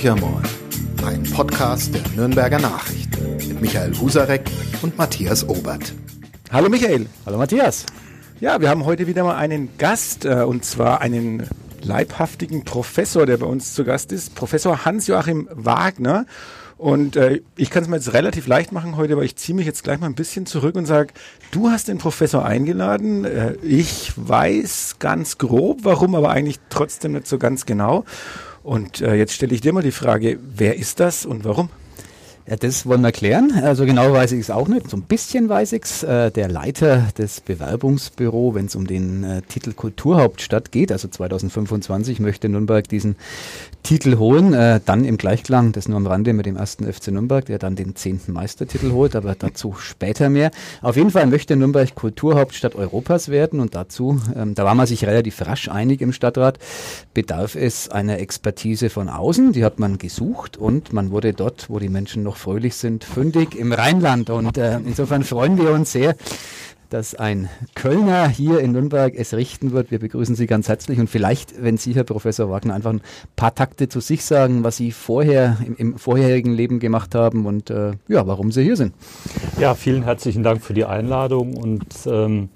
Horcher ein Podcast der Nürnberger Nachrichten mit Michael Husarek und Matthias Obert. Hallo Michael. Hallo Matthias. Ja, wir haben heute wieder mal einen Gast äh, und zwar einen leibhaftigen Professor, der bei uns zu Gast ist, Professor Hans-Joachim Wagner. Und äh, ich kann es mir jetzt relativ leicht machen heute, weil ich ziehe mich jetzt gleich mal ein bisschen zurück und sage, du hast den Professor eingeladen. Äh, ich weiß ganz grob, warum, aber eigentlich trotzdem nicht so ganz genau. Und äh, jetzt stelle ich dir mal die Frage, wer ist das und warum? Ja, das wollen wir klären. Also genau weiß ich es auch nicht. So ein bisschen weiß ich es. Äh, der Leiter des Bewerbungsbüro, wenn es um den äh, Titel Kulturhauptstadt geht, also 2025 möchte Nürnberg diesen Titel holen. Äh, dann im Gleichklang, das nur am Rande mit dem ersten FC Nürnberg, der dann den zehnten Meistertitel holt, aber dazu später mehr. Auf jeden Fall möchte Nürnberg Kulturhauptstadt Europas werden und dazu, ähm, da war man sich relativ rasch einig im Stadtrat, bedarf es einer Expertise von außen. Die hat man gesucht und man wurde dort, wo die Menschen noch fröhlich sind, fündig im Rheinland. Und äh, insofern freuen wir uns sehr, dass ein Kölner hier in Nürnberg es richten wird. Wir begrüßen Sie ganz herzlich und vielleicht, wenn Sie, Herr Professor Wagner, einfach ein paar Takte zu sich sagen, was Sie vorher im, im vorherigen Leben gemacht haben und äh, ja, warum Sie hier sind. Ja, vielen herzlichen Dank für die Einladung und ähm,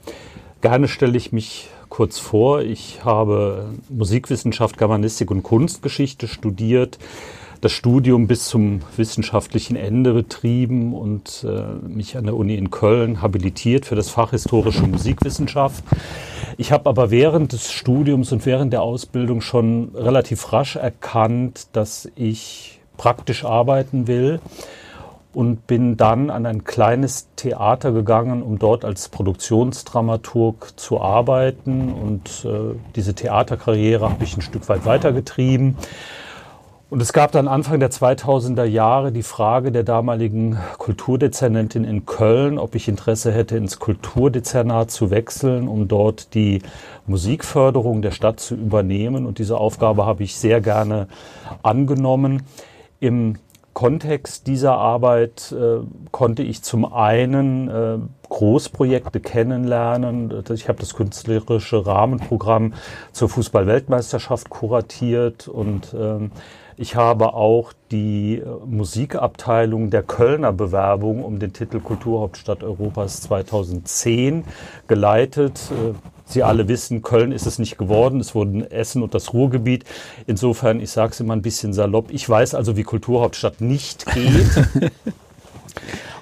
gerne stelle ich mich kurz vor. Ich habe Musikwissenschaft, Germanistik und Kunstgeschichte studiert das Studium bis zum wissenschaftlichen Ende betrieben und äh, mich an der Uni in Köln habilitiert für das Fach Historische Musikwissenschaft. Ich habe aber während des Studiums und während der Ausbildung schon relativ rasch erkannt, dass ich praktisch arbeiten will und bin dann an ein kleines Theater gegangen, um dort als Produktionsdramaturg zu arbeiten. Und äh, diese Theaterkarriere habe ich ein Stück weit weitergetrieben. Und es gab dann Anfang der 2000er Jahre die Frage der damaligen Kulturdezernentin in Köln, ob ich Interesse hätte, ins Kulturdezernat zu wechseln, um dort die Musikförderung der Stadt zu übernehmen. Und diese Aufgabe habe ich sehr gerne angenommen. Im Kontext dieser Arbeit äh, konnte ich zum einen äh, Großprojekte kennenlernen. Ich habe das künstlerische Rahmenprogramm zur Fußball-Weltmeisterschaft kuratiert und äh, ich habe auch die äh, Musikabteilung der Kölner Bewerbung um den Titel Kulturhauptstadt Europas 2010 geleitet. Äh, Sie alle wissen, Köln ist es nicht geworden. Es wurden Essen und das Ruhrgebiet. Insofern, ich sage es immer ein bisschen salopp, ich weiß also, wie Kulturhauptstadt nicht geht.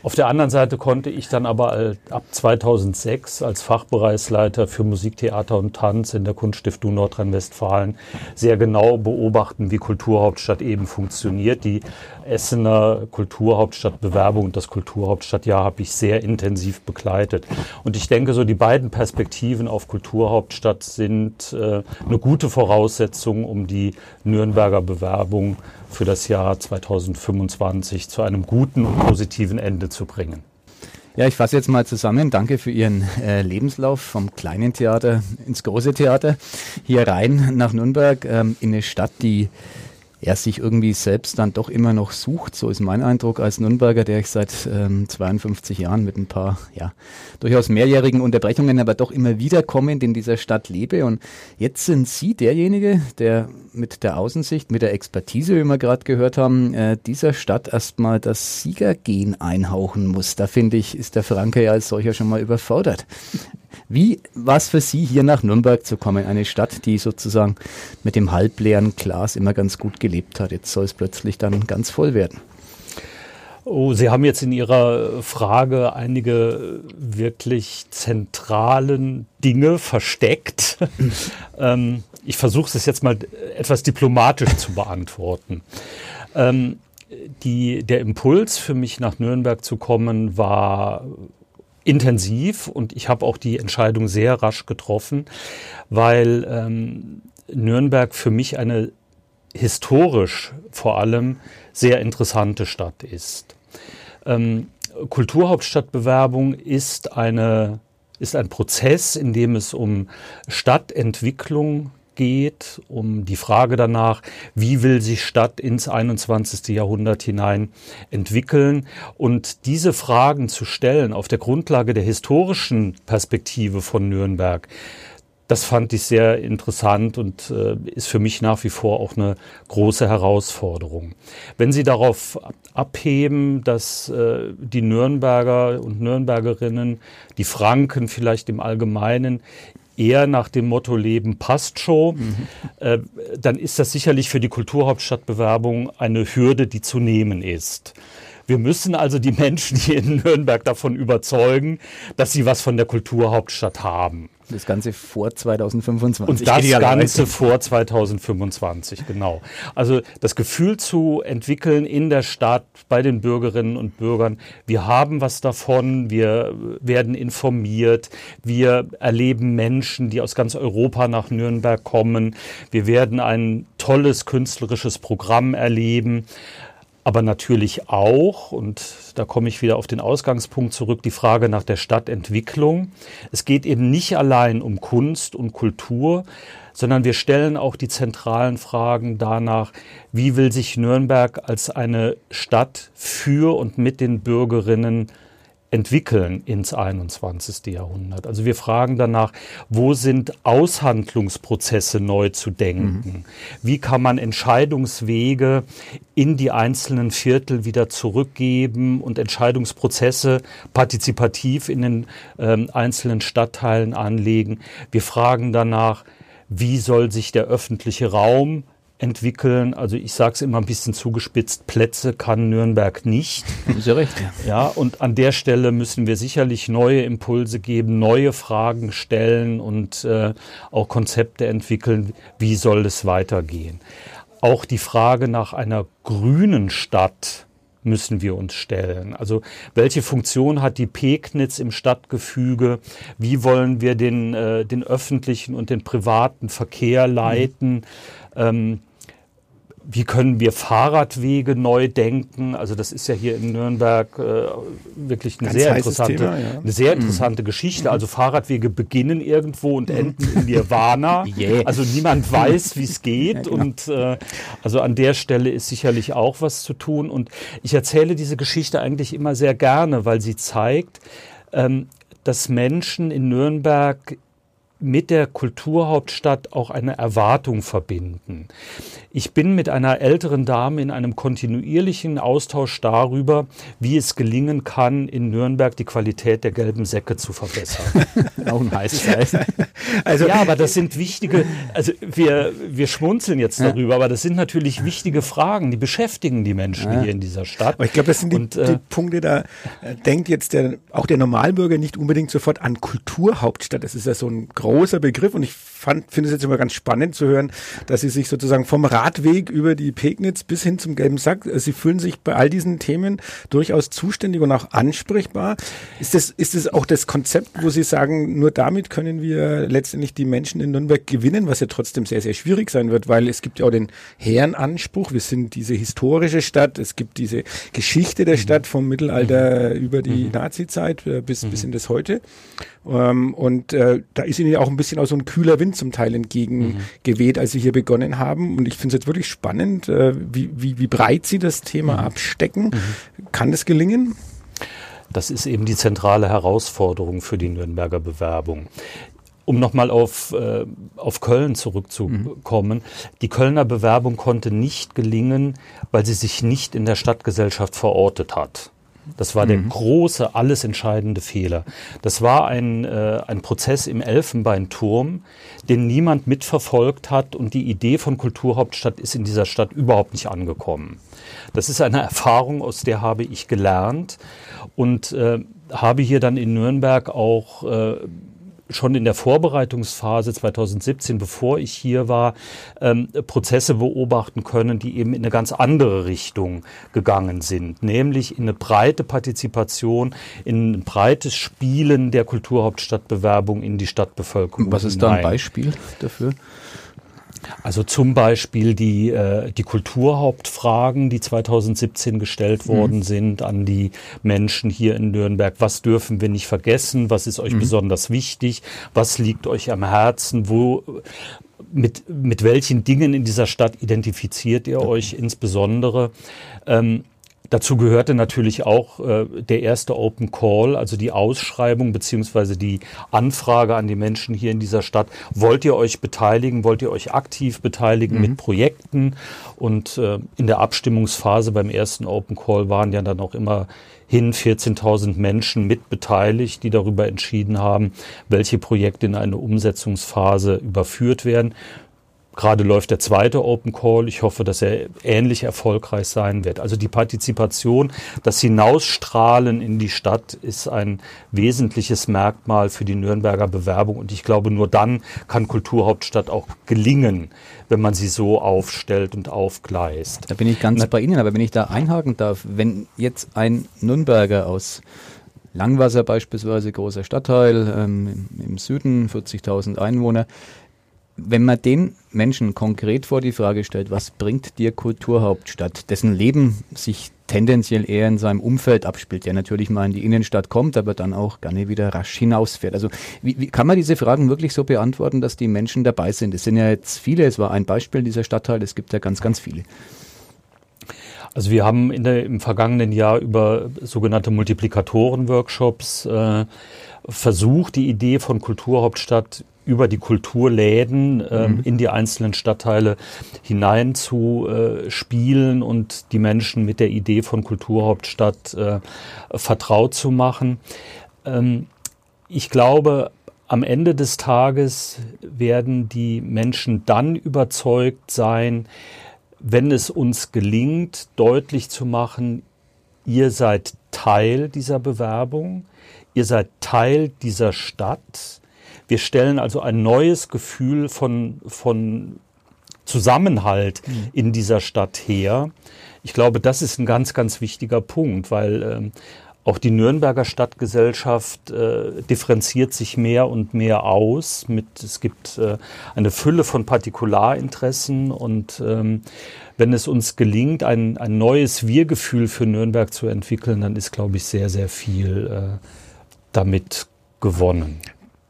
Auf der anderen Seite konnte ich dann aber ab 2006 als Fachbereichsleiter für Musik, Theater und Tanz in der Kunststiftung Nordrhein-Westfalen sehr genau beobachten, wie Kulturhauptstadt eben funktioniert. Die Essener Kulturhauptstadtbewerbung und das Kulturhauptstadtjahr habe ich sehr intensiv begleitet. Und ich denke, so die beiden Perspektiven auf Kulturhauptstadt sind äh, eine gute Voraussetzung, um die Nürnberger Bewerbung für das Jahr 2025 zu einem guten und positiven Ende zu bringen. Ja, ich fasse jetzt mal zusammen. Danke für Ihren äh, Lebenslauf vom kleinen Theater ins große Theater hier rein nach Nürnberg ähm, in eine Stadt, die er sich irgendwie selbst dann doch immer noch sucht. So ist mein Eindruck als Nürnberger, der ich seit ähm, 52 Jahren mit ein paar, ja, durchaus mehrjährigen Unterbrechungen, aber doch immer wieder kommend in dieser Stadt lebe. Und jetzt sind Sie derjenige, der mit der Außensicht, mit der Expertise, wie wir gerade gehört haben, äh, dieser Stadt erstmal das Siegergehen einhauchen muss. Da finde ich, ist der Franke ja als solcher schon mal überfordert. Wie war es für Sie, hier nach Nürnberg zu kommen? Eine Stadt, die sozusagen mit dem halbleeren Glas immer ganz gut gelebt hat. Jetzt soll es plötzlich dann ganz voll werden. Oh, Sie haben jetzt in Ihrer Frage einige wirklich zentralen Dinge versteckt. ähm, ich versuche es jetzt mal etwas diplomatisch zu beantworten. Ähm, die, der Impuls für mich nach Nürnberg zu kommen war intensiv und ich habe auch die Entscheidung sehr rasch getroffen, weil ähm, Nürnberg für mich eine historisch vor allem sehr interessante Stadt ist. Ähm, Kulturhauptstadtbewerbung ist eine ist ein Prozess, in dem es um Stadtentwicklung geht, um die Frage danach, wie will sich Stadt ins 21. Jahrhundert hinein entwickeln. Und diese Fragen zu stellen auf der Grundlage der historischen Perspektive von Nürnberg, das fand ich sehr interessant und äh, ist für mich nach wie vor auch eine große Herausforderung. Wenn Sie darauf abheben, dass äh, die Nürnberger und Nürnbergerinnen, die Franken vielleicht im Allgemeinen eher nach dem Motto Leben passt schon, mhm. äh, dann ist das sicherlich für die Kulturhauptstadtbewerbung eine Hürde, die zu nehmen ist. Wir müssen also die Menschen hier in Nürnberg davon überzeugen, dass sie was von der Kulturhauptstadt haben. Das Ganze vor 2025. Und das Ganze vor 2025, genau. Also das Gefühl zu entwickeln in der Stadt bei den Bürgerinnen und Bürgern, wir haben was davon, wir werden informiert, wir erleben Menschen, die aus ganz Europa nach Nürnberg kommen, wir werden ein tolles künstlerisches Programm erleben aber natürlich auch, und da komme ich wieder auf den Ausgangspunkt zurück, die Frage nach der Stadtentwicklung. Es geht eben nicht allein um Kunst und Kultur, sondern wir stellen auch die zentralen Fragen danach, wie will sich Nürnberg als eine Stadt für und mit den Bürgerinnen entwickeln ins 21. Jahrhundert. Also wir fragen danach, wo sind Aushandlungsprozesse neu zu denken? Mhm. Wie kann man Entscheidungswege in die einzelnen Viertel wieder zurückgeben und Entscheidungsprozesse partizipativ in den äh, einzelnen Stadtteilen anlegen? Wir fragen danach, wie soll sich der öffentliche Raum entwickeln. Also ich sage es immer ein bisschen zugespitzt, Plätze kann Nürnberg nicht. Ist ja recht. Ja. und an der Stelle müssen wir sicherlich neue Impulse geben, neue Fragen stellen und äh, auch Konzepte entwickeln, wie soll es weitergehen. Auch die Frage nach einer grünen Stadt müssen wir uns stellen. Also welche Funktion hat die Pegnitz im Stadtgefüge? Wie wollen wir den, äh, den öffentlichen und den privaten Verkehr leiten? Mhm. Ähm, wie können wir Fahrradwege neu denken? Also das ist ja hier in Nürnberg äh, wirklich eine sehr interessante, Thema, ja. eine sehr mhm. interessante mhm. Geschichte. Also Fahrradwege beginnen irgendwo und mhm. enden in Nirvana. yeah. Also niemand weiß, wie es geht. Ja, genau. Und äh, also an der Stelle ist sicherlich auch was zu tun. Und ich erzähle diese Geschichte eigentlich immer sehr gerne, weil sie zeigt, ähm, dass Menschen in Nürnberg mit der Kulturhauptstadt auch eine Erwartung verbinden. Ich bin mit einer älteren Dame in einem kontinuierlichen Austausch darüber, wie es gelingen kann, in Nürnberg die Qualität der gelben Säcke zu verbessern. Auch ein heißes. Also, ja, aber das sind wichtige, also wir, wir schmunzeln jetzt darüber, aber das sind natürlich wichtige Fragen, die beschäftigen die Menschen hier in dieser Stadt. Aber ich glaube, das sind die, Und, äh, die Punkte, da äh, denkt jetzt der, auch der Normalbürger nicht unbedingt sofort an Kulturhauptstadt. Das ist ja so ein großer Begriff und ich finde es jetzt immer ganz spannend zu hören, dass Sie sich sozusagen vom Radweg über die Pegnitz bis hin zum Gelben Sack, äh, Sie fühlen sich bei all diesen Themen durchaus zuständig und auch ansprechbar. Ist das, ist das auch das Konzept, wo Sie sagen, nur damit können wir letztendlich die Menschen in Nürnberg gewinnen, was ja trotzdem sehr, sehr schwierig sein wird, weil es gibt ja auch den Herrenanspruch. Wir sind diese historische Stadt. Es gibt diese Geschichte der mhm. Stadt vom Mittelalter mhm. über die mhm. Nazizeit äh, bis, bis in das heute. Ähm, und äh, da ist Ihnen ja auch ein bisschen auch so ein kühler Wind zum Teil entgegengeweht, mhm. als Sie hier begonnen haben. Und ich finde es jetzt wirklich spannend, äh, wie, wie, wie breit Sie das Thema mhm. abstecken. Mhm. Kann das gelingen? Das ist eben die zentrale Herausforderung für die Nürnberger Bewerbung. Um nochmal auf, äh, auf Köln zurückzukommen. Mhm. Die Kölner Bewerbung konnte nicht gelingen, weil sie sich nicht in der Stadtgesellschaft verortet hat. Das war der mhm. große, alles entscheidende Fehler. Das war ein, äh, ein Prozess im Elfenbeinturm, den niemand mitverfolgt hat und die Idee von Kulturhauptstadt ist in dieser Stadt überhaupt nicht angekommen. Das ist eine Erfahrung, aus der habe ich gelernt und äh, habe hier dann in Nürnberg auch äh, schon in der Vorbereitungsphase 2017, bevor ich hier war, ähm, Prozesse beobachten können, die eben in eine ganz andere Richtung gegangen sind, nämlich in eine breite Partizipation, in ein breites Spielen der Kulturhauptstadtbewerbung in die Stadtbevölkerung. Was ist hinein. da ein Beispiel dafür? Also zum Beispiel die, äh, die Kulturhauptfragen, die 2017 gestellt mhm. worden sind an die Menschen hier in Nürnberg. Was dürfen wir nicht vergessen? Was ist euch mhm. besonders wichtig? Was liegt euch am Herzen? Wo, mit, mit welchen Dingen in dieser Stadt identifiziert ihr euch insbesondere? Ähm, dazu gehörte natürlich auch äh, der erste Open Call, also die Ausschreibung beziehungsweise die Anfrage an die Menschen hier in dieser Stadt. Wollt ihr euch beteiligen? Wollt ihr euch aktiv beteiligen mhm. mit Projekten? Und äh, in der Abstimmungsphase beim ersten Open Call waren ja dann auch immer hin 14.000 Menschen mit beteiligt, die darüber entschieden haben, welche Projekte in eine Umsetzungsphase überführt werden. Gerade läuft der zweite Open Call. Ich hoffe, dass er ähnlich erfolgreich sein wird. Also die Partizipation, das Hinausstrahlen in die Stadt ist ein wesentliches Merkmal für die Nürnberger Bewerbung. Und ich glaube, nur dann kann Kulturhauptstadt auch gelingen, wenn man sie so aufstellt und aufgleist. Da bin ich ganz Na, bei Ihnen. Aber wenn ich da einhaken darf, wenn jetzt ein Nürnberger aus Langwasser beispielsweise, großer Stadtteil ähm, im Süden, 40.000 Einwohner, wenn man den Menschen konkret vor die Frage stellt, was bringt dir Kulturhauptstadt, dessen Leben sich tendenziell eher in seinem Umfeld abspielt, der natürlich mal in die Innenstadt kommt, aber dann auch gerne wieder rasch hinausfährt. Also wie, wie kann man diese Fragen wirklich so beantworten, dass die Menschen dabei sind? Es sind ja jetzt viele, es war ein Beispiel dieser Stadtteil, es gibt ja ganz, ganz viele. Also wir haben der, im vergangenen Jahr über sogenannte Multiplikatoren-Workshops äh, versucht, die Idee von Kulturhauptstadt über die Kulturläden ähm, mhm. in die einzelnen Stadtteile hinein zu äh, spielen und die Menschen mit der Idee von Kulturhauptstadt äh, vertraut zu machen. Ähm, ich glaube, am Ende des Tages werden die Menschen dann überzeugt sein, wenn es uns gelingt, deutlich zu machen, ihr seid Teil dieser Bewerbung, ihr seid Teil dieser Stadt, wir stellen also ein neues Gefühl von, von Zusammenhalt mhm. in dieser Stadt her. Ich glaube, das ist ein ganz, ganz wichtiger Punkt, weil ähm, auch die Nürnberger Stadtgesellschaft äh, differenziert sich mehr und mehr aus. Mit, es gibt äh, eine Fülle von Partikularinteressen und ähm, wenn es uns gelingt, ein, ein neues Wir-Gefühl für Nürnberg zu entwickeln, dann ist, glaube ich, sehr, sehr viel äh, damit gewonnen.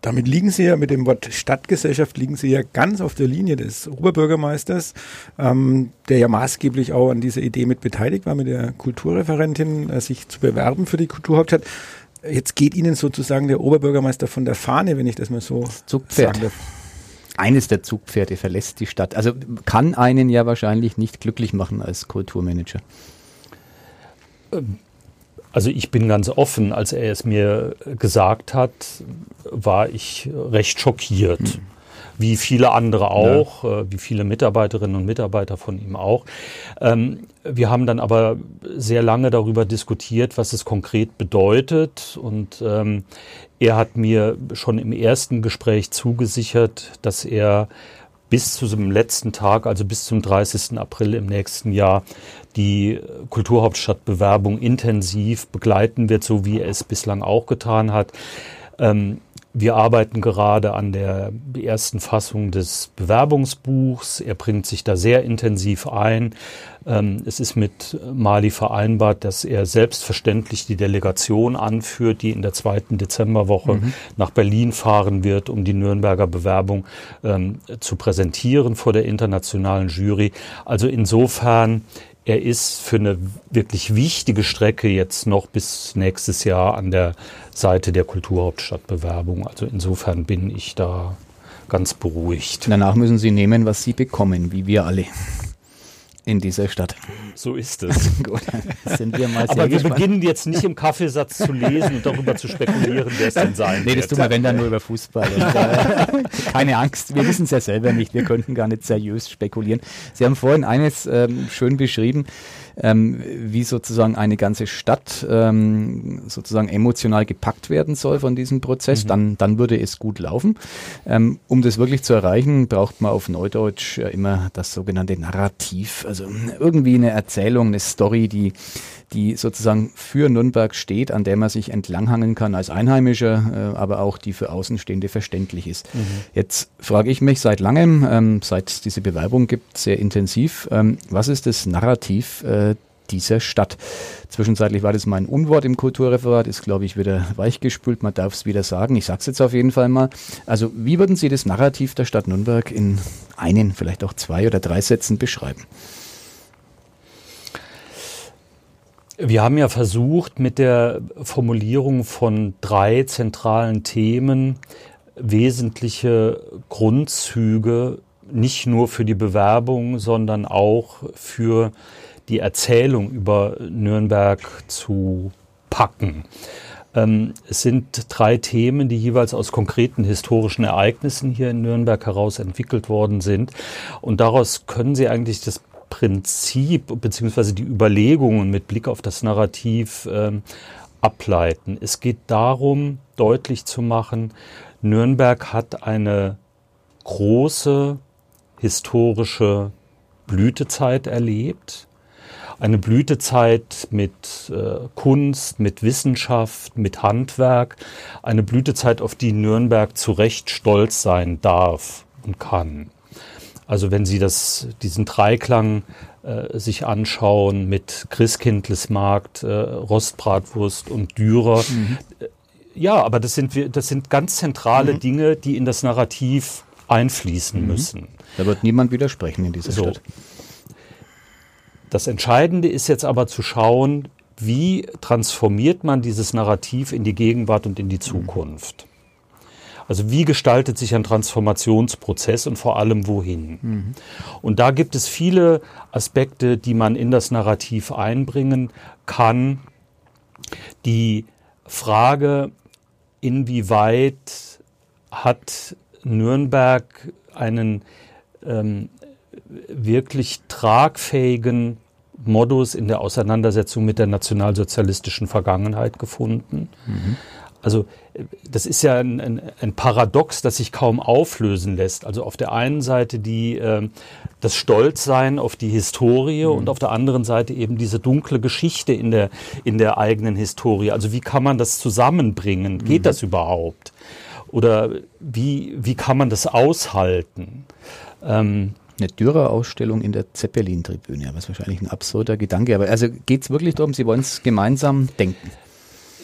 Damit liegen Sie ja mit dem Wort Stadtgesellschaft liegen Sie ja ganz auf der Linie des Oberbürgermeisters, ähm, der ja maßgeblich auch an dieser Idee mit beteiligt war, mit der Kulturreferentin äh, sich zu bewerben für die Kulturhauptstadt. Jetzt geht Ihnen sozusagen der Oberbürgermeister von der Fahne, wenn ich das mal so Zugpferd. sagen darf. Eines der Zugpferde verlässt die Stadt. Also kann einen ja wahrscheinlich nicht glücklich machen als Kulturmanager. Ähm also ich bin ganz offen, als er es mir gesagt hat, war ich recht schockiert. Mhm. Wie viele andere auch, ja. äh, wie viele Mitarbeiterinnen und Mitarbeiter von ihm auch. Ähm, wir haben dann aber sehr lange darüber diskutiert, was es konkret bedeutet. Und ähm, er hat mir schon im ersten Gespräch zugesichert, dass er bis zu dem letzten Tag, also bis zum 30. April im nächsten Jahr, die Kulturhauptstadtbewerbung intensiv begleiten wird, so wie er es bislang auch getan hat. Ähm, wir arbeiten gerade an der ersten Fassung des Bewerbungsbuchs. Er bringt sich da sehr intensiv ein. Ähm, es ist mit Mali vereinbart, dass er selbstverständlich die Delegation anführt, die in der zweiten Dezemberwoche mhm. nach Berlin fahren wird, um die Nürnberger Bewerbung ähm, zu präsentieren vor der internationalen Jury. Also insofern er ist für eine wirklich wichtige Strecke jetzt noch bis nächstes Jahr an der Seite der Kulturhauptstadtbewerbung. Also insofern bin ich da ganz beruhigt. Danach müssen Sie nehmen, was Sie bekommen, wie wir alle in dieser Stadt. So ist es. Gut, sind wir mal Aber wir gespannt. beginnen jetzt nicht im Kaffeesatz zu lesen und darüber zu spekulieren, wer es denn sein Nee, das tun wir, wenn dann nur über Fußball. Und, äh, keine Angst, wir wissen es ja selber nicht. Wir könnten gar nicht seriös spekulieren. Sie haben vorhin eines ähm, schön beschrieben ähm, wie sozusagen eine ganze Stadt ähm, sozusagen emotional gepackt werden soll von diesem Prozess, mhm. dann, dann würde es gut laufen. Ähm, um das wirklich zu erreichen, braucht man auf Neudeutsch immer das sogenannte Narrativ, also irgendwie eine Erzählung, eine Story, die die sozusagen für Nürnberg steht, an der man sich entlanghangen kann als Einheimischer, äh, aber auch die für Außenstehende verständlich ist. Mhm. Jetzt frage ich mich seit langem, ähm, seit es diese Bewerbung gibt, sehr intensiv, ähm, was ist das Narrativ äh, dieser Stadt. Zwischenzeitlich war das mein Unwort im Kulturreferat, ist, glaube ich, wieder weichgespült. Man darf es wieder sagen. Ich sage es jetzt auf jeden Fall mal. Also, wie würden Sie das Narrativ der Stadt Nürnberg in einen, vielleicht auch zwei oder drei Sätzen beschreiben? Wir haben ja versucht, mit der Formulierung von drei zentralen Themen wesentliche Grundzüge nicht nur für die Bewerbung, sondern auch für die Erzählung über Nürnberg zu packen. Ähm, es sind drei Themen, die jeweils aus konkreten historischen Ereignissen hier in Nürnberg heraus entwickelt worden sind. Und daraus können Sie eigentlich das Prinzip bzw. die Überlegungen mit Blick auf das Narrativ ähm, ableiten. Es geht darum, deutlich zu machen, Nürnberg hat eine große historische Blütezeit erlebt eine Blütezeit mit äh, Kunst, mit Wissenschaft, mit Handwerk, eine Blütezeit, auf die Nürnberg zu Recht stolz sein darf und kann. Also wenn Sie das, diesen Dreiklang äh, sich anschauen mit Christkindlesmarkt, äh, Rostbratwurst und Dürer, mhm. Äh, ja, aber das sind, das sind ganz zentrale mhm. Dinge, die in das Narrativ einfließen mhm. müssen. Da wird niemand widersprechen in dieser so. Stadt. Das Entscheidende ist jetzt aber zu schauen, wie transformiert man dieses Narrativ in die Gegenwart und in die Zukunft. Also wie gestaltet sich ein Transformationsprozess und vor allem wohin? Mhm. Und da gibt es viele Aspekte, die man in das Narrativ einbringen kann. Die Frage, inwieweit hat Nürnberg einen ähm, wirklich tragfähigen Modus in der Auseinandersetzung mit der nationalsozialistischen Vergangenheit gefunden. Mhm. Also das ist ja ein, ein, ein, Paradox, das sich kaum auflösen lässt. Also auf der einen Seite die, äh, das Stolzsein auf die Historie mhm. und auf der anderen Seite eben diese dunkle Geschichte in der, in der eigenen Historie. Also wie kann man das zusammenbringen? Geht mhm. das überhaupt? Oder wie, wie kann man das aushalten? Ähm, eine Dürer-Ausstellung in der Zeppelin-Tribüne. Was wahrscheinlich ein absurder Gedanke. Aber also geht es wirklich darum, Sie wollen es gemeinsam denken?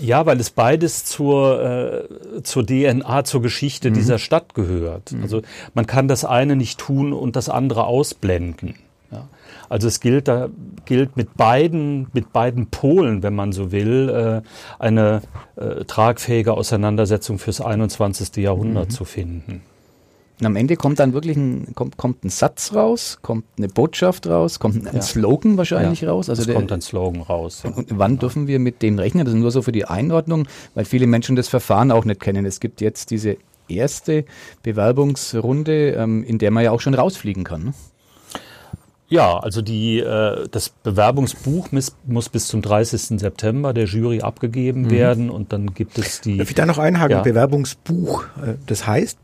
Ja, weil es beides zur, äh, zur DNA, zur Geschichte mhm. dieser Stadt gehört. Mhm. Also man kann das eine nicht tun und das andere ausblenden. Ja. Also es gilt da gilt mit beiden mit beiden Polen, wenn man so will, äh, eine äh, tragfähige Auseinandersetzung fürs 21. Jahrhundert mhm. zu finden. Und am Ende kommt dann wirklich ein, kommt, kommt ein Satz raus, kommt eine Botschaft raus, kommt ein ja. Slogan wahrscheinlich ja, raus. Also es der, kommt ein Slogan raus. Ja. Und wann dürfen wir mit dem rechnen? Das ist nur so für die Einordnung, weil viele Menschen das Verfahren auch nicht kennen. Es gibt jetzt diese erste Bewerbungsrunde, ähm, in der man ja auch schon rausfliegen kann. Ne? Ja, also die, äh, das Bewerbungsbuch muss, muss bis zum 30. September der Jury abgegeben mhm. werden und dann gibt es die. Darf ich da noch einhaken? Ja. Bewerbungsbuch, äh, das heißt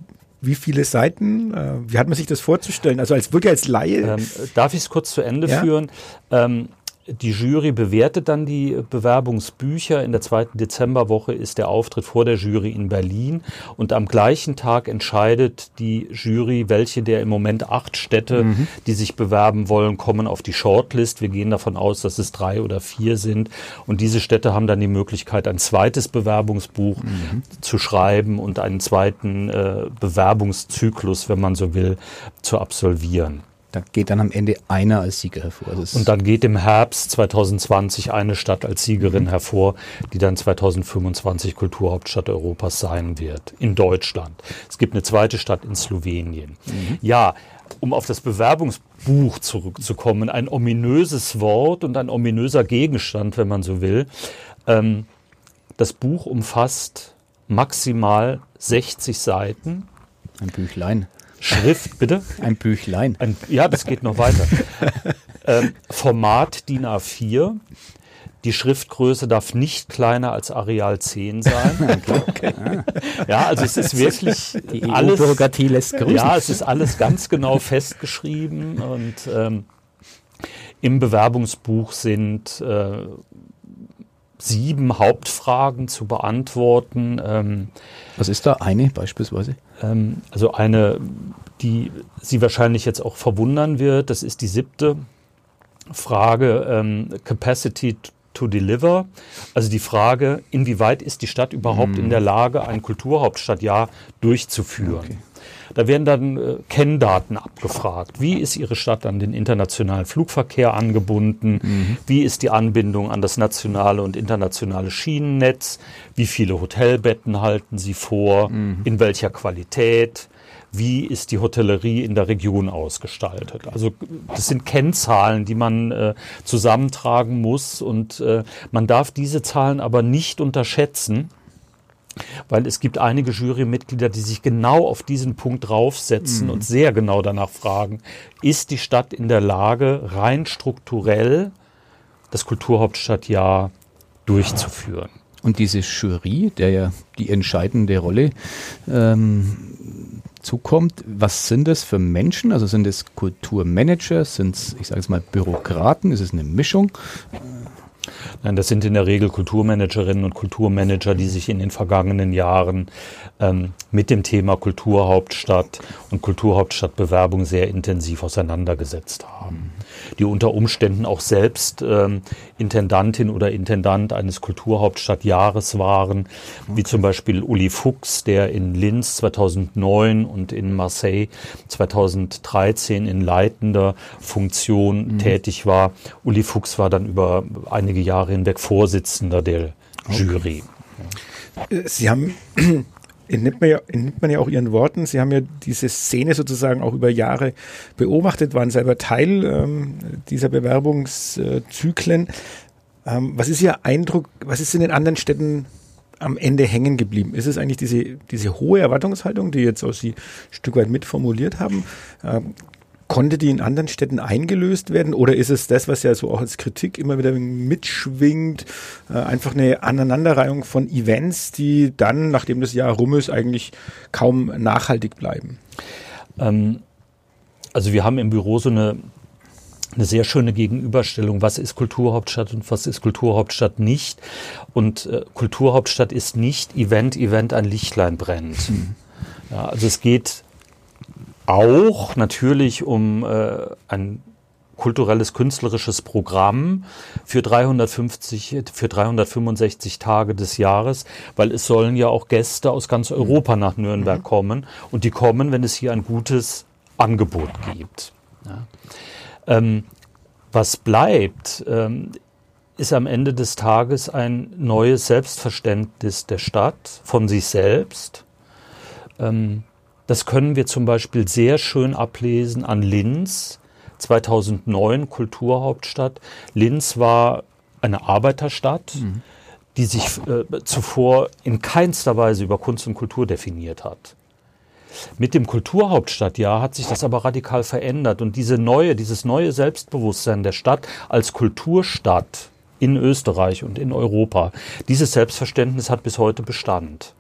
wie viele Seiten? Äh, wie hat man sich das vorzustellen? Also als wirklich als Laie? Ähm, darf ich es kurz zu Ende ja? führen? Ähm, die Jury bewertet dann die Bewerbungsbücher. In der zweiten Dezemberwoche ist der Auftritt vor der Jury in Berlin. Und am gleichen Tag entscheidet die Jury, welche der im Moment acht Städte, mhm. die sich bewerben wollen, kommen auf die Shortlist. Wir gehen davon aus, dass es drei oder vier sind. Und diese Städte haben dann die Möglichkeit, ein zweites Bewerbungsbuch mhm. zu schreiben und einen zweiten äh, Bewerbungszyklus, wenn man so will, zu absolvieren. Da geht dann am Ende einer als Sieger hervor. und dann geht im Herbst 2020 eine Stadt als Siegerin mhm. hervor, die dann 2025 Kulturhauptstadt Europas sein wird, in Deutschland. Es gibt eine zweite Stadt in Slowenien. Mhm. Ja, um auf das Bewerbungsbuch zurückzukommen, ein ominöses Wort und ein ominöser Gegenstand, wenn man so will. Ähm, das Buch umfasst maximal 60 Seiten. Ein Büchlein. Schrift, bitte? Ein Büchlein. Ein, ja, das geht noch weiter. ähm, Format DIN A4. Die Schriftgröße darf nicht kleiner als Areal 10 sein. okay. Ja, also es ist wirklich Die alles. Bürokratie lässt grüßen. Ja, es ist alles ganz genau festgeschrieben und ähm, im Bewerbungsbuch sind äh, sieben Hauptfragen zu beantworten. Ähm, Was ist da eine beispielsweise? Ähm, also eine, die Sie wahrscheinlich jetzt auch verwundern wird, das ist die siebte Frage, ähm, Capacity to deliver. Also die Frage, inwieweit ist die Stadt überhaupt mm. in der Lage, ein Kulturhauptstadtjahr durchzuführen? Okay. Da werden dann äh, Kenndaten abgefragt. Wie ist Ihre Stadt an den internationalen Flugverkehr angebunden? Mhm. Wie ist die Anbindung an das nationale und internationale Schienennetz? Wie viele Hotelbetten halten Sie vor? Mhm. In welcher Qualität? wie ist die Hotellerie in der Region ausgestaltet. Also das sind Kennzahlen, die man äh, zusammentragen muss und äh, man darf diese Zahlen aber nicht unterschätzen. Weil es gibt einige Jurymitglieder, die sich genau auf diesen Punkt draufsetzen mhm. und sehr genau danach fragen, ist die Stadt in der Lage, rein strukturell das Kulturhauptstadtjahr durchzuführen? Und diese Jury, der ja die entscheidende Rolle ähm, zukommt. Was sind das für Menschen? Also sind es Kulturmanager? Sind es, ich sage es mal, Bürokraten? Ist es eine Mischung? Nein, das sind in der Regel Kulturmanagerinnen und Kulturmanager, die sich in den vergangenen Jahren ähm, mit dem Thema Kulturhauptstadt und Kulturhauptstadtbewerbung sehr intensiv auseinandergesetzt haben die unter Umständen auch selbst ähm, Intendantin oder Intendant eines Kulturhauptstadtjahres waren, okay. wie zum Beispiel Uli Fuchs, der in Linz 2009 und in Marseille 2013 in leitender Funktion mhm. tätig war. Uli Fuchs war dann über einige Jahre hinweg Vorsitzender der okay. Jury. Sie haben entnimmt man, ja, entnimmt man ja auch ihren Worten. Sie haben ja diese Szene sozusagen auch über Jahre beobachtet, waren selber Teil ähm, dieser Bewerbungszyklen. Ähm, was ist Ihr Eindruck, was ist in den anderen Städten am Ende hängen geblieben? Ist es eigentlich diese, diese hohe Erwartungshaltung, die jetzt auch Sie ein Stück weit mitformuliert haben? Ähm, Konnte die in anderen Städten eingelöst werden oder ist es das, was ja so auch als Kritik immer wieder mitschwingt, äh, einfach eine Aneinanderreihung von Events, die dann, nachdem das Jahr rum ist, eigentlich kaum nachhaltig bleiben? Ähm, also wir haben im Büro so eine eine sehr schöne Gegenüberstellung, was ist Kulturhauptstadt und was ist Kulturhauptstadt nicht. Und äh, Kulturhauptstadt ist nicht Event, Event, ein Lichtlein brennt. Mhm. Ja, also es geht auch natürlich um äh, ein kulturelles, künstlerisches Programm für 350, für 365 Tage des Jahres, weil es sollen ja auch Gäste aus ganz Europa nach Nürnberg mhm. kommen und die kommen, wenn es hier ein gutes Angebot gibt. Ja. Ähm, was bleibt, ähm, ist am Ende des Tages ein neues Selbstverständnis der Stadt von sich selbst. Ähm, das können wir zum Beispiel sehr schön ablesen an Linz, 2009 Kulturhauptstadt. Linz war eine Arbeiterstadt, mhm. die sich äh, zuvor in keinster Weise über Kunst und Kultur definiert hat. Mit dem Kulturhauptstadtjahr hat sich das aber radikal verändert und diese neue, dieses neue Selbstbewusstsein der Stadt als Kulturstadt in Österreich und in Europa, dieses Selbstverständnis hat bis heute Bestand.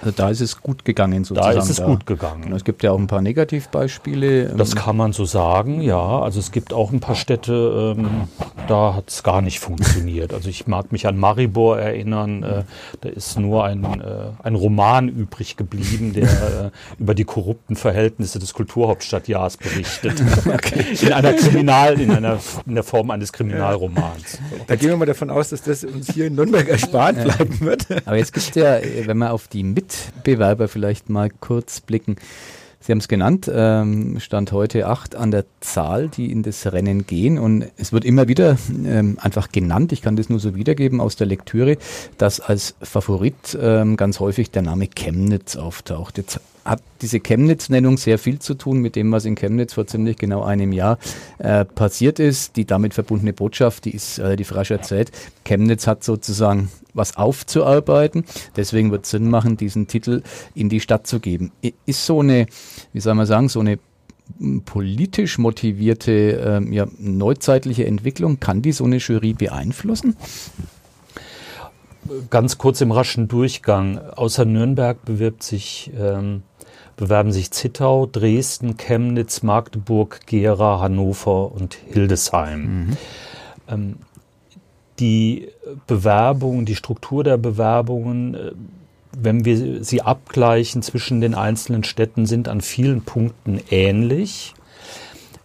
Also da ist es gut gegangen sozusagen. Da ist es da. gut gegangen. Es gibt ja auch ein paar Negativbeispiele. Das kann man so sagen, ja. Also es gibt auch ein paar Städte, ähm, da hat es gar nicht funktioniert. Also ich mag mich an Maribor erinnern. Äh, da ist nur ein, äh, ein Roman übrig geblieben, der äh, über die korrupten Verhältnisse des Kulturhauptstadtjahrs berichtet. okay. In einer Kriminal, in einer in der Form eines Kriminalromans. Da gehen wir mal davon aus, dass das uns hier in Nürnberg erspart bleiben wird. Aber jetzt gibt es ja, wenn man auf die Mit Mitbewerber vielleicht mal kurz blicken. Sie haben es genannt, ähm, Stand heute acht an der Zahl, die in das Rennen gehen. Und es wird immer wieder ähm, einfach genannt, ich kann das nur so wiedergeben aus der Lektüre, dass als Favorit ähm, ganz häufig der Name Chemnitz auftaucht. Jetzt hat diese Chemnitz-Nennung sehr viel zu tun mit dem, was in Chemnitz vor ziemlich genau einem Jahr äh, passiert ist. Die damit verbundene Botschaft, die ist relativ rasch erzählt. Chemnitz hat sozusagen was aufzuarbeiten. Deswegen wird es Sinn machen, diesen Titel in die Stadt zu geben. Ist so eine, wie soll man sagen, so eine politisch motivierte, ähm, ja, neuzeitliche Entwicklung, kann die so eine Jury beeinflussen? Ganz kurz im raschen Durchgang. Außer Nürnberg bewirbt sich ähm, bewerben sich Zittau, Dresden, Chemnitz, Magdeburg, Gera, Hannover und Hildesheim. Mhm. Ähm, die Bewerbungen, die Struktur der Bewerbungen, äh, wenn wir sie abgleichen zwischen den einzelnen Städten, sind an vielen Punkten ähnlich.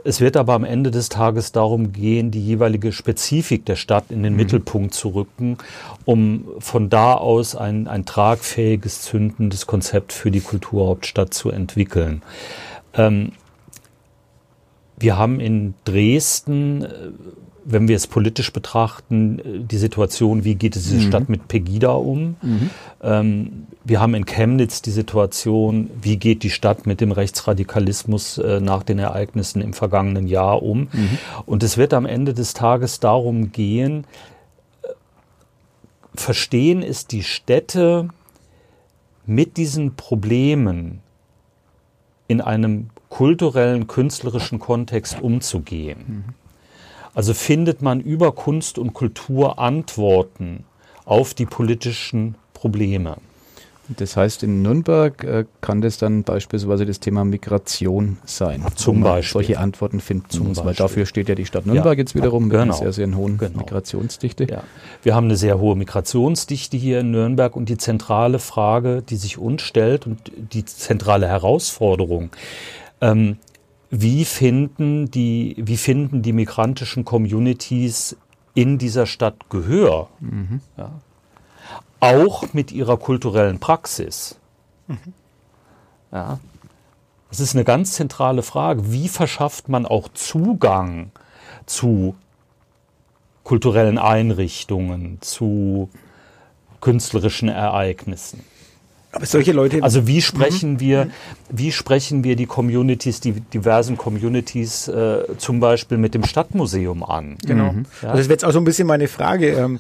Es wird aber am Ende des Tages darum gehen, die jeweilige Spezifik der Stadt in den mhm. Mittelpunkt zu rücken, um von da aus ein, ein tragfähiges, zündendes Konzept für die Kulturhauptstadt zu entwickeln. Ähm, wir haben in Dresden, äh, wenn wir es politisch betrachten, äh, die Situation, wie geht es diese mhm. Stadt mit Pegida um? Mhm. Ähm, wir haben in Chemnitz die Situation, wie geht die Stadt mit dem Rechtsradikalismus äh, nach den Ereignissen im vergangenen Jahr um? Mhm. Und es wird am Ende des Tages darum gehen, verstehen es die Städte mit diesen Problemen in einem kulturellen, künstlerischen Kontext umzugehen. Also findet man über Kunst und Kultur Antworten auf die politischen Probleme. Das heißt, in Nürnberg äh, kann das dann beispielsweise das Thema Migration sein. Zum Beispiel. Solche Antworten finden Zum muss, weil dafür steht ja die Stadt Nürnberg ja, jetzt wiederum mit genau. einer sehr, sehr hohen genau. Migrationsdichte. Ja. Wir haben eine sehr hohe Migrationsdichte hier in Nürnberg und die zentrale Frage, die sich uns stellt und die zentrale Herausforderung, ähm, wie finden die, wie finden die migrantischen Communities in dieser Stadt Gehör? Mhm. Ja. Auch mit ihrer kulturellen Praxis. Mhm. Ja. Das ist eine ganz zentrale Frage. Wie verschafft man auch Zugang zu kulturellen Einrichtungen, zu künstlerischen Ereignissen? Aber solche Leute. Also wie sprechen mhm. wir, wie sprechen wir die Communities, die diversen Communities äh, zum Beispiel mit dem Stadtmuseum an? Genau. Mhm. Ja. Also das wäre jetzt auch so ein bisschen meine Frage. Ähm,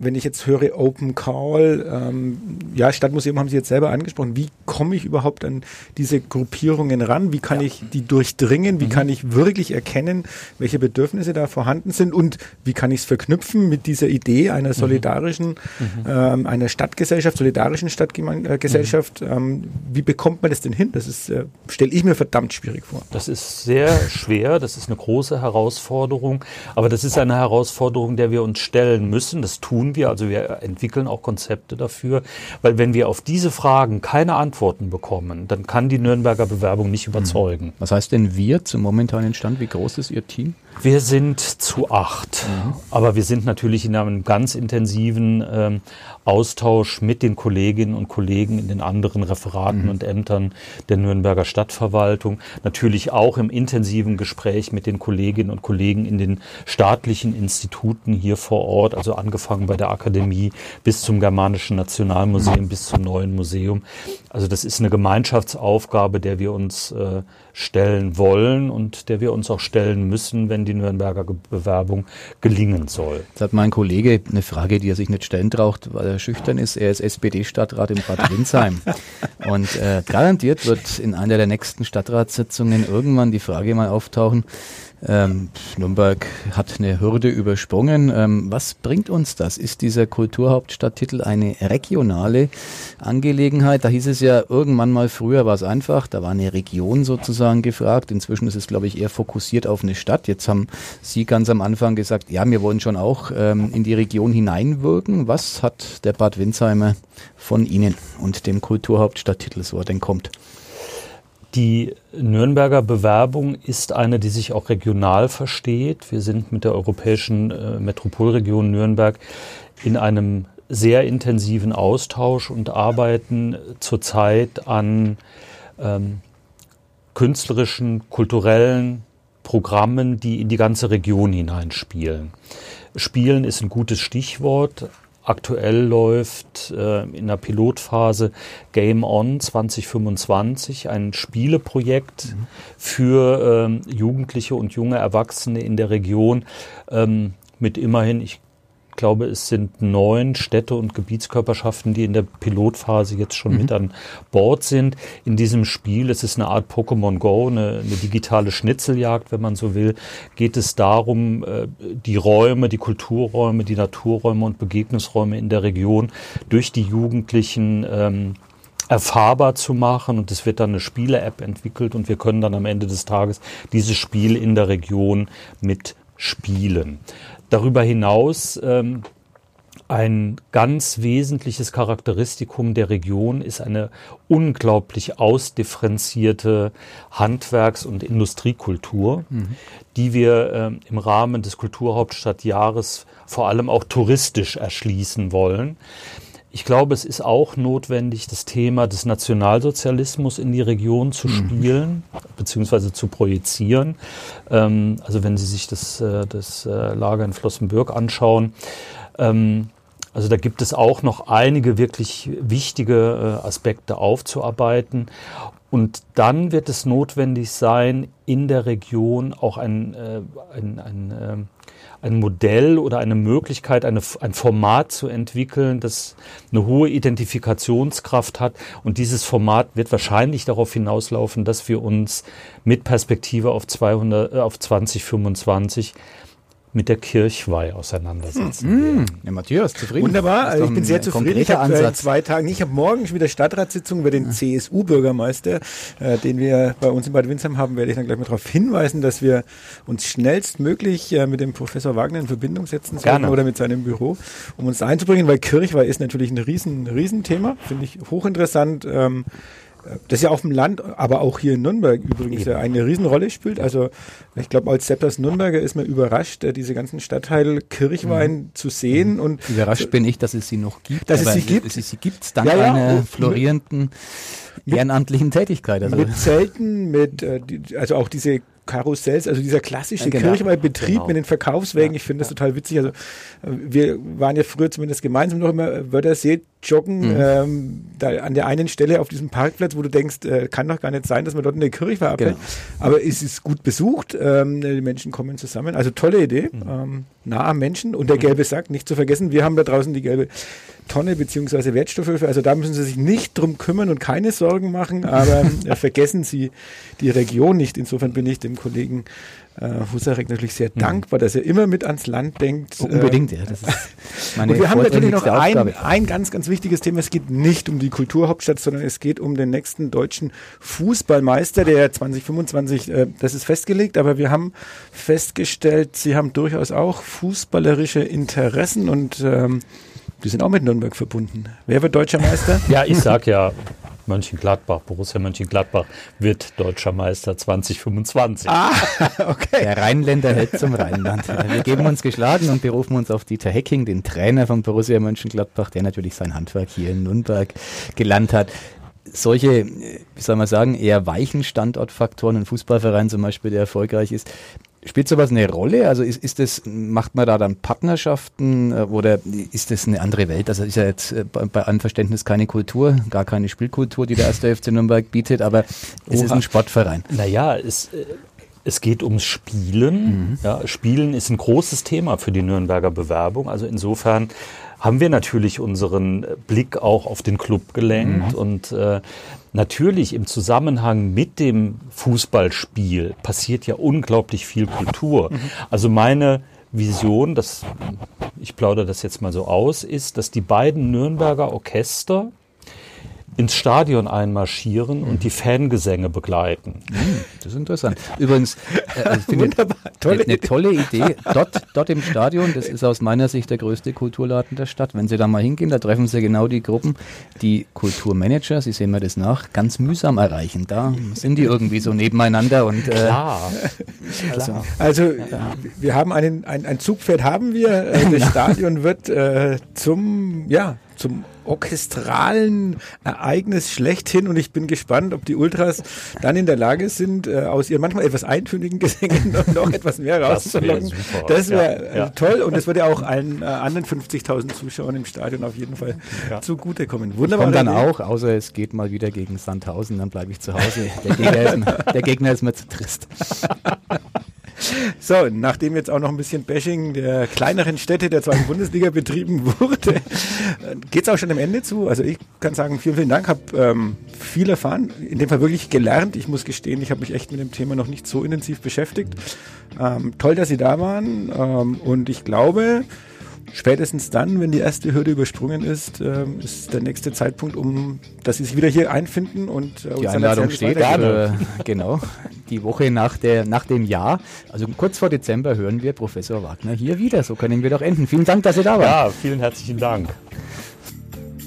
wenn ich jetzt höre Open Call, ähm, ja, Stadtmuseum haben Sie jetzt selber angesprochen. Wie komme ich überhaupt an diese Gruppierungen ran? Wie kann ja. ich die durchdringen? Wie mhm. kann ich wirklich erkennen, welche Bedürfnisse da vorhanden sind? Und wie kann ich es verknüpfen mit dieser Idee einer mhm. solidarischen, mhm. ähm, einer Stadtgesellschaft, solidarischen Stadtgesellschaft? Gesellschaft. Ähm, wie bekommt man das denn hin? Das ist, äh, stelle ich mir verdammt schwierig vor. Das ist sehr schwer, das ist eine große Herausforderung, aber das ist eine Herausforderung, der wir uns stellen müssen. Das tun wir, also wir entwickeln auch Konzepte dafür, weil wenn wir auf diese Fragen keine Antworten bekommen, dann kann die Nürnberger Bewerbung nicht überzeugen. Was heißt denn wir zum momentanen Stand? Wie groß ist Ihr Team? Wir sind zu acht, mhm. aber wir sind natürlich in einem ganz intensiven ähm, Austausch mit den Kolleginnen und Kollegen in den anderen Referaten mhm. und Ämtern der Nürnberger Stadtverwaltung. Natürlich auch im intensiven Gespräch mit den Kolleginnen und Kollegen in den staatlichen Instituten hier vor Ort, also angefangen bei der Akademie bis zum Germanischen Nationalmuseum, bis zum neuen Museum. Also das ist eine Gemeinschaftsaufgabe, der wir uns äh, stellen wollen und der wir uns auch stellen müssen, wenn die Nürnberger Bewerbung gelingen soll. Jetzt hat mein Kollege eine Frage, die er sich nicht stellen braucht, weil er schüchtern ist. Er ist SPD-Stadtrat in Bad Windsheim. und äh, garantiert wird in einer der nächsten Stadtratssitzungen irgendwann die Frage mal auftauchen, ähm, Nürnberg hat eine Hürde übersprungen. Ähm, was bringt uns das? Ist dieser Kulturhauptstadttitel eine regionale Angelegenheit? Da hieß es ja irgendwann mal früher war es einfach, da war eine Region sozusagen gefragt. Inzwischen ist es, glaube ich, eher fokussiert auf eine Stadt. Jetzt haben Sie ganz am Anfang gesagt, ja, wir wollen schon auch ähm, in die Region hineinwirken. Was hat der Bad Windsheimer von Ihnen und dem Kulturhauptstadttitel, so er denn kommt? Die Nürnberger Bewerbung ist eine, die sich auch regional versteht. Wir sind mit der europäischen äh, Metropolregion Nürnberg in einem sehr intensiven Austausch und arbeiten zurzeit an ähm, künstlerischen, kulturellen Programmen, die in die ganze Region hineinspielen. Spielen ist ein gutes Stichwort. Aktuell läuft äh, in der Pilotphase Game On 2025, ein Spieleprojekt mhm. für ähm, Jugendliche und junge Erwachsene in der Region ähm, mit immerhin, ich glaube, es sind neun Städte und Gebietskörperschaften, die in der Pilotphase jetzt schon mhm. mit an Bord sind. In diesem Spiel, es ist eine Art Pokémon Go, eine, eine, digitale Schnitzeljagd, wenn man so will, geht es darum, äh, die Räume, die Kulturräume, die Naturräume und Begegnungsräume in der Region durch die Jugendlichen ähm, erfahrbar zu machen und es wird dann eine Spiele-App entwickelt und wir können dann am Ende des Tages dieses Spiel in der Region mit spielen. Darüber hinaus ähm, ein ganz wesentliches Charakteristikum der Region ist eine unglaublich ausdifferenzierte Handwerks- und Industriekultur, mhm. die wir äh, im Rahmen des Kulturhauptstadtjahres vor allem auch touristisch erschließen wollen. Ich glaube, es ist auch notwendig, das Thema des Nationalsozialismus in die Region zu mhm. spielen, mhm. beziehungsweise zu projizieren. Ähm, also wenn Sie sich das, äh, das äh, Lager in Flossenbürg anschauen, ähm, also da gibt es auch noch einige wirklich wichtige äh, Aspekte aufzuarbeiten. Und dann wird es notwendig sein, in der Region auch ein, äh, ein, ein, äh, ein Modell oder eine Möglichkeit, eine, ein Format zu entwickeln, das eine hohe Identifikationskraft hat. Und dieses Format wird wahrscheinlich darauf hinauslaufen, dass wir uns mit Perspektive auf, 200, äh, auf 2025 mit der Kirchweih auseinandersetzen. Hm. Ja, Matthias, zufrieden. Wunderbar, also ich bin sehr zufrieden. Ich habe äh, zwei Tagen, ich habe morgen schon wieder Stadtratssitzung über den. CSU-Bürgermeister, äh, den wir bei uns in Bad Windsheim haben, werde ich dann gleich mal darauf hinweisen, dass wir uns schnellstmöglich äh, mit dem Professor Wagner in Verbindung setzen sollten oder mit seinem Büro, um uns einzubringen, weil Kirchweih ist natürlich ein riesen, Riesenthema, finde ich hochinteressant. Ähm, das ja auf dem Land, aber auch hier in Nürnberg übrigens ja eine Riesenrolle spielt. Also ich glaube, als Seppers Nürnberger ist man überrascht, äh, diese ganzen Stadtteile Kirchwein mhm. zu sehen. Mhm. Und überrascht bin ich, dass es sie noch gibt. Dass es sie gibt. Es sie gibt dank ja, ja. einer florierenden ehrenamtlichen Tätigkeit. Also. Mit Zelten, mit äh, also auch diese Karussells, also dieser klassische ja, genau. Kirchweihbetrieb genau. mit den Verkaufswägen. Ja, ich finde das ja. total witzig. Also wir waren ja früher zumindest gemeinsam noch immer Wörthersee joggen, mhm. ähm, da an der einen Stelle auf diesem Parkplatz, wo du denkst, äh, kann doch gar nicht sein, dass man dort in der Kirche abhält. Genau. Aber es ist gut besucht, ähm, die Menschen kommen zusammen. Also tolle Idee, mhm. ähm, nah am Menschen und der mhm. gelbe Sack, nicht zu vergessen, wir haben da draußen die gelbe Tonne beziehungsweise Wertstoffhilfe. Also da müssen Sie sich nicht drum kümmern und keine Sorgen machen, aber äh, vergessen Sie die Region nicht. Insofern bin ich dem Kollegen äh, Husarek natürlich sehr mhm. dankbar, dass er immer mit ans Land denkt. Oh, unbedingt, ja. Das ist meine und wir haben natürlich noch ein, ein ganz, ganz wichtiges Thema. Es geht nicht um die Kulturhauptstadt, sondern es geht um den nächsten deutschen Fußballmeister, der 2025, äh, das ist festgelegt, aber wir haben festgestellt, Sie haben durchaus auch fußballerische Interessen und ähm, wir sind auch mit Nürnberg verbunden. Wer wird deutscher Meister? Ja, ich sag ja Mönchengladbach, Borussia Mönchengladbach wird deutscher Meister 2025. Ah, okay. Der Rheinländer hält zum Rheinland. Wir geben uns geschlagen und berufen uns auf Dieter Hecking, den Trainer von Borussia Mönchengladbach, der natürlich sein Handwerk hier in Nürnberg gelernt hat solche, wie soll man sagen, eher weichen Standortfaktoren, ein Fußballverein zum Beispiel, der erfolgreich ist, Spielt sowas eine Rolle? Also ist, ist das, macht man da dann Partnerschaften äh, oder ist das eine andere Welt? Also ist ja jetzt äh, bei, bei allem Verständnis keine Kultur, gar keine Spielkultur, die der erste FC Nürnberg bietet, aber es Oha. ist ein Sportverein. Naja, es, äh, es geht ums Spielen. Mhm. Ja, Spielen ist ein großes Thema für die Nürnberger Bewerbung. Also insofern haben wir natürlich unseren Blick auch auf den Club gelenkt mhm. und äh, natürlich im Zusammenhang mit dem Fußballspiel passiert ja unglaublich viel Kultur. Mhm. Also meine Vision, das, ich plaudere das jetzt mal so aus, ist, dass die beiden Nürnberger Orchester ins Stadion einmarschieren und die Fangesänge begleiten. Hm, das ist interessant. Übrigens, äh, also ich finde tolle eine, eine tolle Idee. Dort, dort im Stadion, das ist aus meiner Sicht der größte Kulturladen der Stadt. Wenn Sie da mal hingehen, da treffen Sie genau die Gruppen, die Kulturmanager, Sie sehen mir das nach, ganz mühsam erreichen. Da sind die irgendwie so nebeneinander und äh, Klar. Also, also ja. wir haben einen, ein, ein Zugpferd haben wir. Äh, das Stadion wird äh, zum, ja, zum orchestralen Ereignis schlechthin und ich bin gespannt, ob die Ultras dann in der Lage sind, äh, aus ihren manchmal etwas eintönigen Gesängen noch, noch etwas mehr rauszulocken. Das wäre wär, äh, ja. toll und das würde ja auch allen äh, anderen 50.000 Zuschauern im Stadion auf jeden Fall ja. zugutekommen. Wunderbar. Und dann auch, außer es geht mal wieder gegen Sandhausen, dann bleibe ich zu Hause. Der Gegner ist der Gegner ist mir zu trist. So, nachdem jetzt auch noch ein bisschen Bashing der kleineren Städte der zweiten Bundesliga betrieben wurde, geht es auch schon am Ende zu. Also ich kann sagen, vielen, vielen Dank, habe ähm, viel erfahren, in dem Fall wirklich gelernt. Ich muss gestehen, ich habe mich echt mit dem Thema noch nicht so intensiv beschäftigt. Ähm, toll, dass Sie da waren ähm, und ich glaube, spätestens dann, wenn die erste Hürde übersprungen ist, ähm, ist der nächste Zeitpunkt, um dass Sie sich wieder hier einfinden und äh, uns Die Einladung steht, äh, genau. Die Woche nach, der, nach dem Jahr, also kurz vor Dezember, hören wir Professor Wagner hier wieder. So können wir doch enden. Vielen Dank, dass Sie da waren. Ja, vielen herzlichen Dank.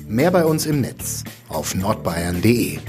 Mehr bei uns im Netz auf nordbayern.de.